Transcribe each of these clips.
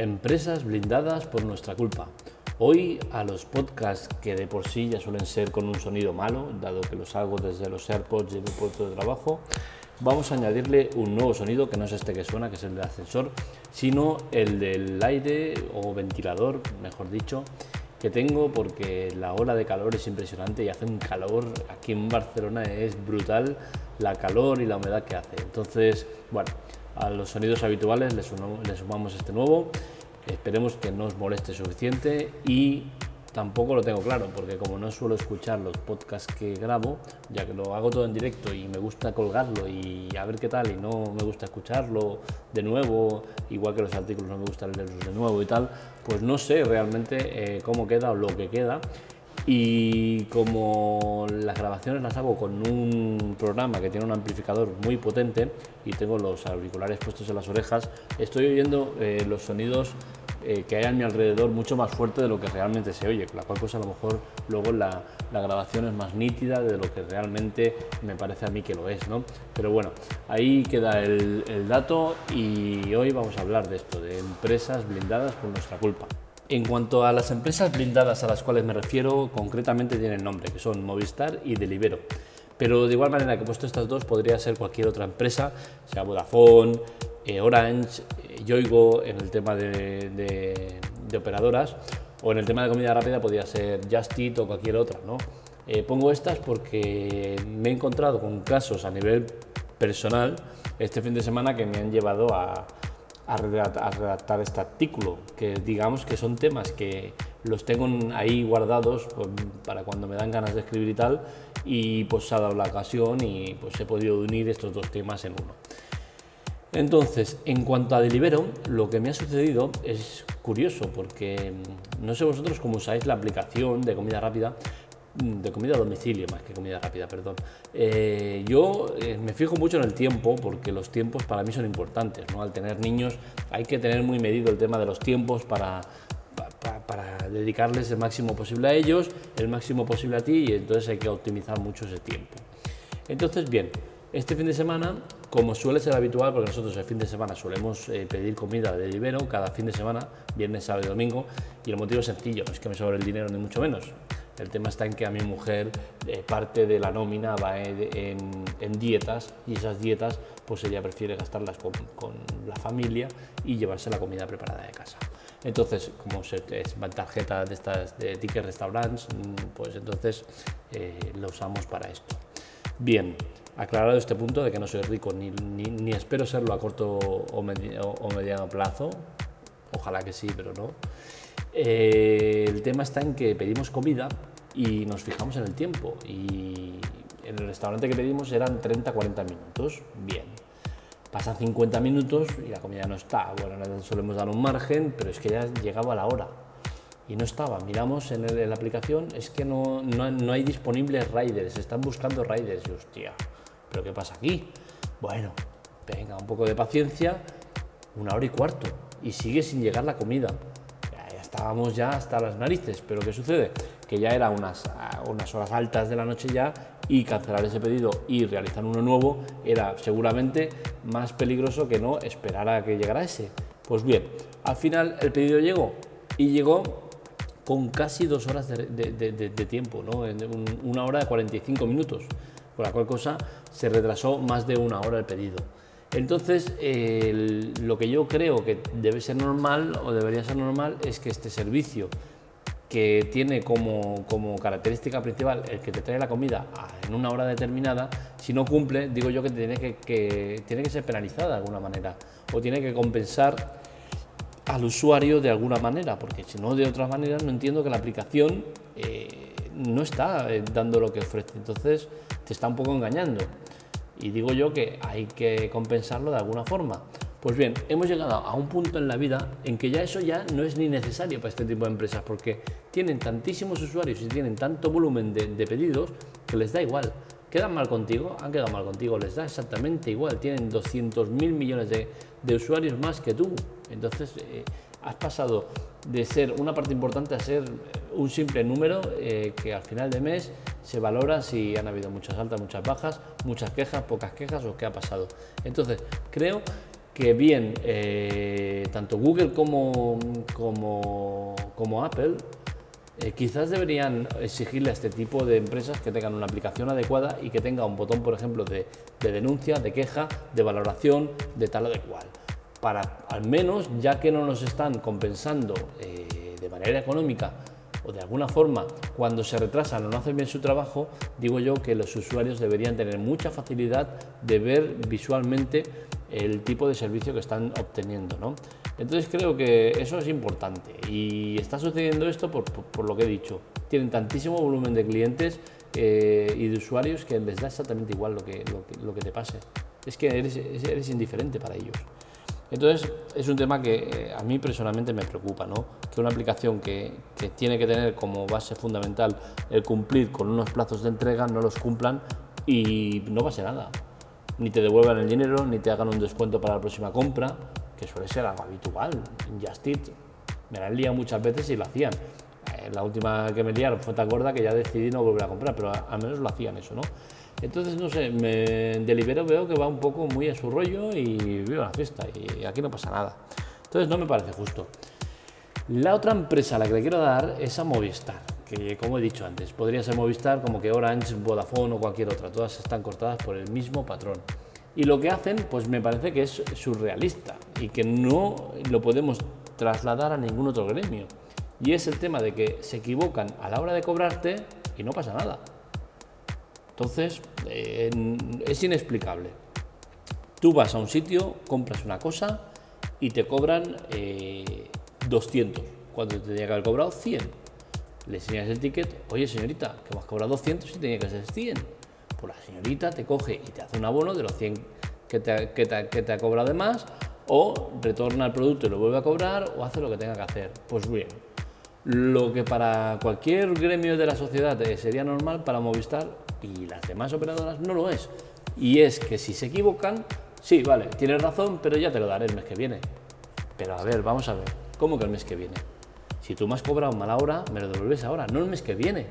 Empresas blindadas por nuestra culpa. Hoy a los podcasts que de por sí ya suelen ser con un sonido malo, dado que los hago desde los AirPods y el puerto de trabajo, vamos a añadirle un nuevo sonido que no es este que suena, que es el del ascensor, sino el del aire o ventilador, mejor dicho, que tengo porque la ola de calor es impresionante y hace un calor aquí en Barcelona es brutal la calor y la humedad que hace. Entonces, bueno, a los sonidos habituales le, sumamos este nuevo. Esperemos que no os moleste suficiente y tampoco lo tengo claro, porque como no suelo escuchar los podcasts que grabo, ya que lo hago todo en directo y me gusta colgarlo y a ver qué tal, y no me gusta escucharlo de nuevo, igual que los artículos no me gusta leerlos de nuevo y tal, pues no sé realmente eh, cómo queda o lo que queda. Y como las grabaciones las hago con un programa que tiene un amplificador muy potente y tengo los auriculares puestos en las orejas, estoy oyendo eh, los sonidos eh, que hay a mi alrededor mucho más fuerte de lo que realmente se oye, la cual cosa a lo mejor luego la, la, grabación es más nítida de lo que realmente me parece a mí que lo es, ¿no? Pero bueno, ahí queda el dato y hoy vamos a hablar de esto, de empresas blindadas por nuestra culpa. En cuanto a las empresas blindadas a las cuales me refiero, concretamente tienen nombre, que son Movistar y Delivero. Pero de igual manera que he puesto estas dos, podría ser cualquier otra empresa, sea Vodafone, eh, Orange, eh, Yoigo, en el tema de, operadoras, o en el tema de comida rápida podría ser Just o cualquier otra. ¿no? Eh, pongo estas porque me he encontrado con casos a nivel personal este fin de semana que me han llevado a, a redactar, este artículo, que digamos que son temas que los tengo ahí guardados pues, para cuando me dan ganas de escribir y tal, y pues se ha dado la ocasión y pues he podido unir estos dos temas en uno. Entonces, en cuanto a Delibero, lo que me ha sucedido es curioso, porque mm, no sé vosotros cómo usáis la aplicación de comida rápida, de comida a domicilio más que comida rápida, perdón. Eh, yo eh, me fijo mucho en el tiempo porque los tiempos para mí son importantes. ¿no? Al tener niños hay que tener muy medido el tema de los tiempos para, para, dedicarles el máximo posible a ellos, el máximo posible a ti y entonces hay que optimizar mucho ese tiempo. Entonces, bien, este fin de semana, como suele ser habitual, porque nosotros el fin de semana solemos eh, pedir comida de libero cada fin de semana, viernes, sábado y domingo, y el motivo es sencillo, no es que me sobre el dinero ni mucho menos. El tema está en que a mi mujer eh, parte de la nómina va en, dietas y esas dietas pues ella prefiere gastarlas con, la familia y llevarse la comida preparada de casa. Entonces, como es tarjeta de estas de ticket restaurants, mm, pues entonces eh, lo usamos para esto. Bien, aclarado este punto de que no soy rico ni, ni, espero serlo a corto o, mediano plazo, ojalá que sí, pero no. Eh, el tema está en que pedimos comida y nos fijamos en el tiempo y en el restaurante que pedimos eran 30-40 minutos, bien. Pasan 50 minutos y la comida no está. Bueno, solemos dar un margen, pero es que ya llegaba la hora y no estaba. Miramos en, la aplicación, es que no, no, no, hay disponibles riders, están buscando riders. Y hostia, ¿pero qué pasa aquí? Bueno, venga, un poco de paciencia, una hora y cuarto y sigue sin llegar la comida estábamos ya hasta las narices, pero ¿qué sucede? Que ya era unas, unas horas altas de la noche ya y cancelar ese pedido y realizar uno nuevo era seguramente más peligroso que no esperar a que llegara ese. Pues bien, al final el pedido llegó y llegó con casi dos horas de, tiempo, ¿no? una hora de 45 minutos, con la cual cosa se retrasó más de una hora el pedido. Entonces, lo que yo creo que debe ser normal o debería ser normal es que este servicio que tiene como, característica principal el que te trae la comida en una hora determinada, si no cumple, digo yo que tiene que, ser penalizada de alguna manera o tiene que compensar al usuario de alguna manera, porque si no de otra manera no entiendo que la aplicación eh, no está eh, dando lo que ofrece, entonces te está un poco engañando y digo yo que hay que compensarlo de alguna forma. Pues bien, hemos llegado a un punto en la vida en que ya eso ya no es ni necesario para este tipo de empresas porque tienen tantísimos usuarios y tienen tanto volumen de, pedidos que les da igual. ¿Quedan mal contigo? Han quedado mal contigo, les da exactamente igual. Tienen 200.000 millones de, usuarios más que tú. Entonces, eh, has pasado de ser una parte importante a ser un simple número eh, que al final de mes se valora si han habido muchas altas, muchas bajas, muchas quejas, pocas quejas o qué ha pasado. Entonces, creo que bien, eh, tanto Google como, como, Apple eh, quizás deberían exigirle a este tipo de empresas que tengan una aplicación adecuada y que tenga un botón, por ejemplo, de, denuncia, de queja, de valoración, de tal o de cual. Para al menos, ya que no nos están compensando eh, de manera económica o de alguna forma cuando se retrasan o no hacen bien su trabajo, digo yo que los usuarios deberían tener mucha facilidad de ver visualmente el tipo de servicio que están obteniendo. ¿no? Entonces creo que eso es importante y está sucediendo esto por, lo que he dicho. Tienen tantísimo volumen de clientes eh, y de usuarios que les da exactamente igual lo que, lo que, te pase. Es que eres, eres, indiferente para ellos. Entonces es un tema que eh, a mí personalmente me preocupa, ¿no? que una aplicación que, que tiene que tener como base fundamental el cumplir con unos plazos de entrega no los cumplan y no pase nada. Ni te devuelvan el dinero, ni te hagan un descuento para la próxima compra, que suele ser algo habitual en Just Me la han liado muchas veces y lo hacían. Eh, la última que me liaron fue tan gorda que ya decidí no volver a comprar, pero al menos lo hacían eso, ¿no? Entonces, no sé, me delibero, veo que va un poco muy a su rollo y vivo la fiesta y aquí no pasa nada. Entonces, no me parece justo. La otra empresa a la que le quiero dar es a Movistar, que como he dicho antes, podría ser Movistar como que Orange, Vodafone o cualquier otra, todas están cortadas por el mismo patrón. Y lo que hacen, pues me parece que es surrealista y que no lo podemos trasladar a ningún otro gremio. Y es el tema de que se equivocan a la hora de cobrarte y no pasa nada. Entonces, eh, es inexplicable. Tú vas a un sitio, compras una cosa y te cobran 200, eh, cuando te tenía que haber cobrado 100. Le enseñas el ticket, oye señorita, que me has cobrado 200 y tenía que ser 100 pues la señorita te coge y te hace un abono de los 100 que te, que te, ha cobrado de más, o retorna el producto y lo vuelve a cobrar, o hace lo que tenga que hacer. Pues bien, lo que para cualquier gremio de la sociedad sería normal, para Movistar y las demás operadoras no lo es. Y es que si se equivocan, sí, vale, tienes razón, pero ya te lo daré el mes que viene. Pero a ver, vamos a ver, ¿cómo que el mes que viene? Si tú me has cobrado mala hora, me lo devuelves ahora, no el mes que viene.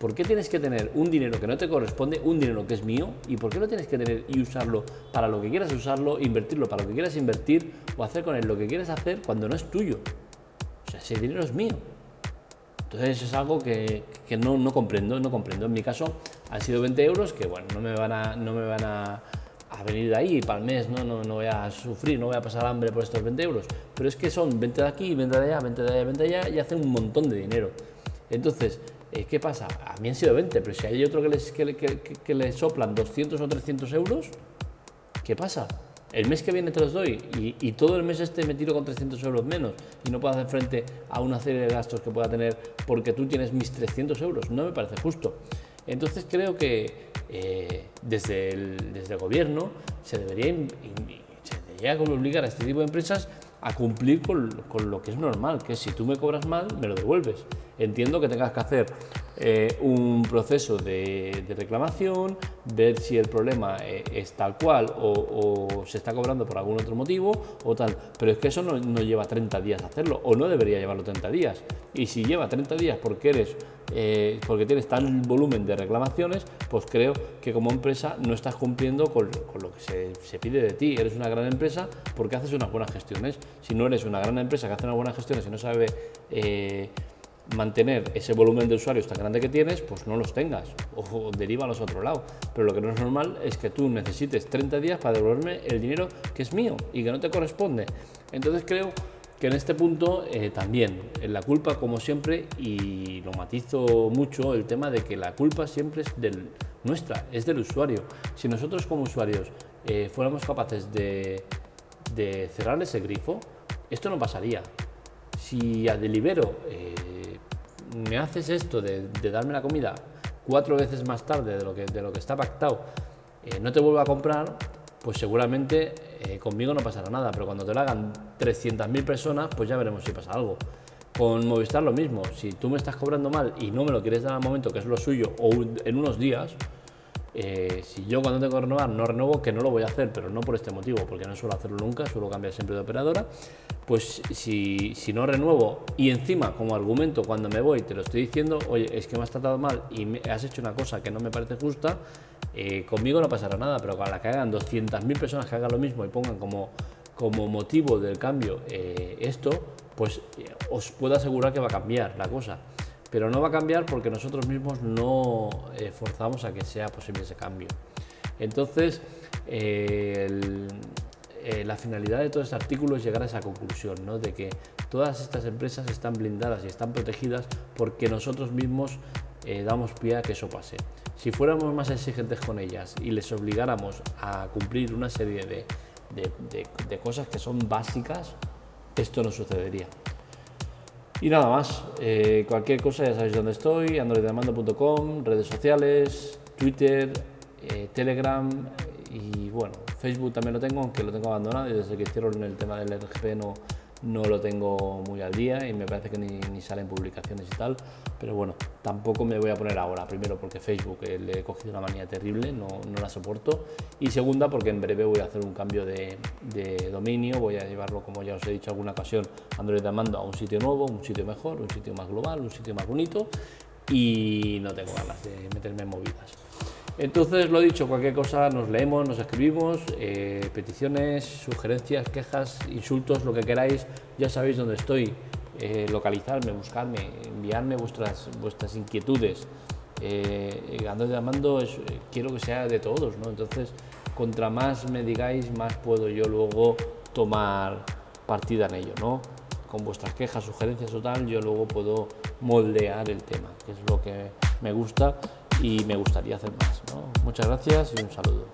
¿Por qué tienes que tener un dinero que no te corresponde, un dinero que es mío? ¿Y por qué lo tienes que tener y usarlo para lo que quieras usarlo, invertirlo para lo que quieras invertir o hacer con él lo que quieres hacer cuando no es tuyo? O sea, ese dinero es mío. Entonces es algo que, no, comprendo, no comprendo. En mi caso han sido 20 euros que, bueno, no me van a, no me van a, venir de ahí para el mes, ¿no? No, no voy a sufrir, no voy a pasar hambre por estos 20 euros. Pero es que son 20 de aquí, 20 de allá, 20 de allá, 20 de allá y hacen un montón de dinero. Entonces, eh, ¿qué pasa? A mí han sido 20, pero si hay otro que, les, que, que, le soplan 200 o 300 euros, ¿qué pasa? El mes que viene te los doy y, todo el mes este me tiro con 300 euros menos y no puedo hacer frente a una serie de gastos que pueda tener porque tú tienes mis 300 euros. No me parece justo. Entonces creo que eh, desde, el, desde el gobierno se debería, se debería obligar a este tipo de empresas a cumplir con, con, lo que es normal, que si tú me cobras mal, me lo devuelves. Entiendo que tengas que hacer eh, un proceso de, reclamación, ver si el problema eh, es tal cual o, se está cobrando por algún otro motivo o tal. Pero es que eso no, lleva 30 días hacerlo o no debería llevarlo 30 días. Y si lleva 30 días porque eres eh, porque tienes tal volumen de reclamaciones, pues creo que como empresa no estás cumpliendo con, lo que se, se, pide de ti. Eres una gran empresa porque haces unas buenas gestiones. Si no eres una gran empresa que hace unas buenas gestiones y no sabe mantener ese volumen de usuarios tan grande que tienes, pues no los tengas o derívalos a otro lado. Pero lo que no es normal es que tú necesites 30 días para devolverme el dinero que es mío y que no te corresponde. Entonces creo que en este punto eh, también la culpa, como siempre, y lo matizo mucho, el tema de que la culpa siempre es del, nuestra, es del usuario. Si nosotros como usuarios eh, fuéramos capaces de, de cerrar ese grifo, esto no pasaría. Si a Delibero eh, me haces esto de, darme la comida cuatro veces más tarde de lo que, de lo que está pactado, eh, no te vuelvo a comprar, pues seguramente eh, conmigo no pasará nada, pero cuando te lo hagan 300.000 personas, pues ya veremos si pasa algo. Con Movistar lo mismo, si tú me estás cobrando mal y no me lo quieres dar al momento, que es lo suyo, o en unos días, eh, si yo cuando tengo que renovar no renuevo, que no lo voy a hacer, pero no por este motivo, porque no suelo hacerlo nunca, suelo cambiar siempre de operadora, pues si, si no renuevo y encima como argumento cuando me voy te lo estoy diciendo, oye, es que me has tratado mal y me has hecho una cosa que no me parece justa, eh, conmigo no pasará nada, pero con la que hagan 200.000 personas que hagan lo mismo y pongan como como motivo del cambio eh, esto, pues eh, os puedo asegurar que va a cambiar la cosa. Pero no va a cambiar porque nosotros mismos no eh, forzamos a que sea posible ese cambio. Entonces, la finalidad de todo este artículo es llegar a esa conclusión, ¿no? de que todas estas empresas están blindadas y están protegidas porque nosotros mismos damos pie a que eso pase. Si fuéramos más exigentes con ellas y les obligáramos a cumplir una serie de, de, cosas que son básicas, esto no sucedería. Y nada más, eh, cualquier cosa ya sabéis dónde estoy, androidamando.com, redes sociales, Twitter, eh, Telegram y bueno, Facebook también lo tengo, aunque lo tengo abandonado y desde que hicieron el tema del RGP no, no lo tengo muy al día y me parece que ni, salen publicaciones y tal, pero bueno, tampoco me voy a poner ahora, primero porque Facebook eh, le he cogido una manía terrible, no, no, la soporto, y segunda porque en breve voy a hacer un cambio de, de dominio, voy a llevarlo, como ya os he dicho alguna ocasión, Android Mando a un sitio nuevo, un sitio mejor, un sitio más global, un sitio más bonito, y no tengo ganas de meterme en movidas. Entonces, lo dicho, cualquier cosa nos leemos, nos escribimos, eh, peticiones, sugerencias, quejas, insultos, lo que queráis, ya sabéis dónde estoy. Eh, localizarme, buscarme, enviarme vuestras, vuestras inquietudes. Eh, ando llamando, es, eh, quiero que sea de todos, ¿no? Entonces, contra más me digáis, más puedo yo luego tomar partida en ello, ¿no? Con vuestras quejas, sugerencias o tal, yo luego puedo moldear el tema, que es lo que me gusta y me gustaría hacer más. Muchas gracias y un saludo.